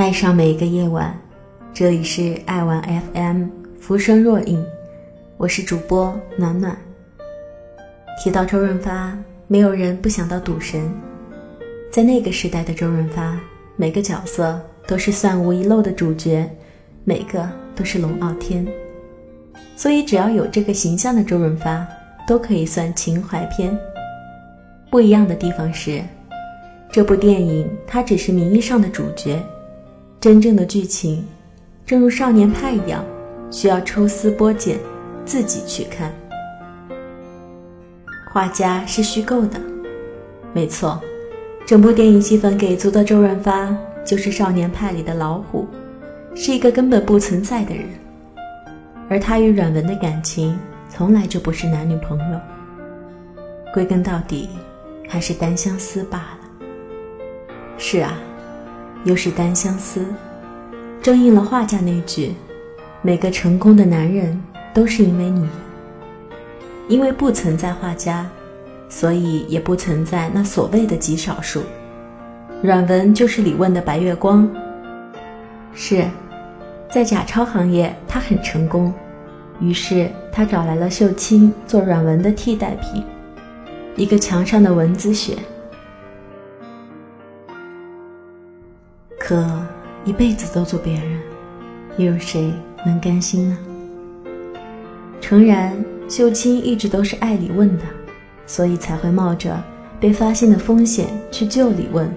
爱上每一个夜晚，这里是爱玩 FM，浮生若影，我是主播暖暖。提到周润发，没有人不想到赌神。在那个时代的周润发，每个角色都是算无遗漏的主角，每个都是龙傲天。所以只要有这个形象的周润发，都可以算情怀片。不一样的地方是，这部电影他只是名义上的主角。真正的剧情，正如少年派一样，需要抽丝剥茧，自己去看。画家是虚构的，没错，整部电影戏份给足的周润发就是少年派里的老虎，是一个根本不存在的人。而他与阮文的感情从来就不是男女朋友，归根到底，还是单相思罢了。是啊。又是单相思，正应了画家那句：“每个成功的男人都是因为你。”因为不存在画家，所以也不存在那所谓的极少数。阮文就是李问的白月光。是，在假钞行业他很成功，于是他找来了秀清做阮文的替代品，一个墙上的蚊子血。可一辈子都做别人，又有谁能甘心呢？诚然，秀清一直都是爱李问的，所以才会冒着被发现的风险去救李问。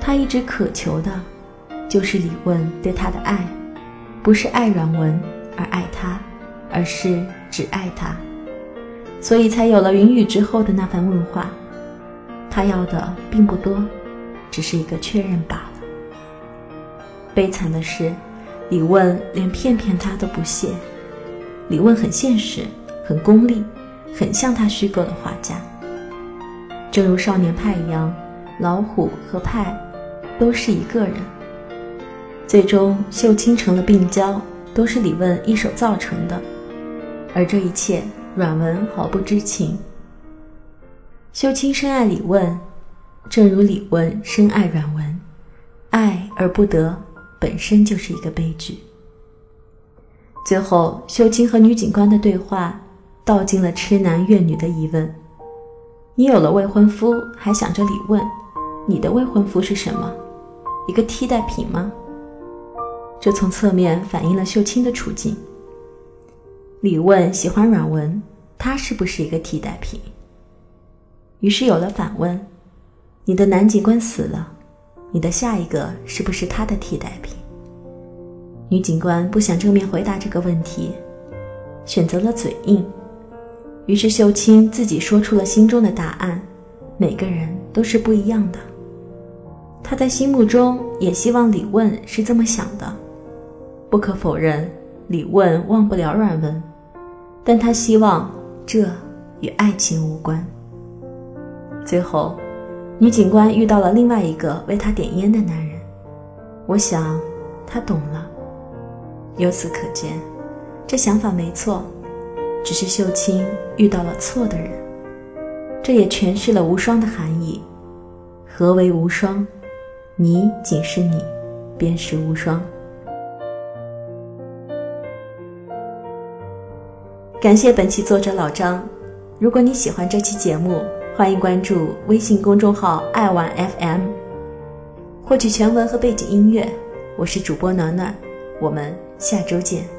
他一直渴求的，就是李问对他的爱，不是爱阮文而爱他，而是只爱他，所以才有了云雨之后的那番问话。他要的并不多，只是一个确认罢了。悲惨的是，李问连骗骗他都不屑。李问很现实，很功利，很像他虚构的画家。正如少年派一样，老虎和派都是一个人。最终，秀清成了病娇，都是李问一手造成的。而这一切，阮文毫不知情。秀清深爱李问，正如李问深爱阮文，爱而不得。本身就是一个悲剧。最后，秀清和女警官的对话，道尽了痴男怨女的疑问：你有了未婚夫，还想着李问，你的未婚夫是什么？一个替代品吗？这从侧面反映了秀清的处境。李问喜欢阮文，他是不是一个替代品？于是有了反问：你的男警官死了。你的下一个是不是他的替代品？女警官不想正面回答这个问题，选择了嘴硬。于是秀清自己说出了心中的答案：每个人都是不一样的。她在心目中也希望李问是这么想的。不可否认，李问忘不了阮文，但他希望这与爱情无关。最后。女警官遇到了另外一个为她点烟的男人，我想，她懂了。由此可见，这想法没错，只是秀清遇到了错的人。这也诠释了无双的含义。何为无双？你仅是你，便是无双。感谢本期作者老张。如果你喜欢这期节目，欢迎关注微信公众号“爱玩 FM”，获取全文和背景音乐。我是主播暖暖，我们下周见。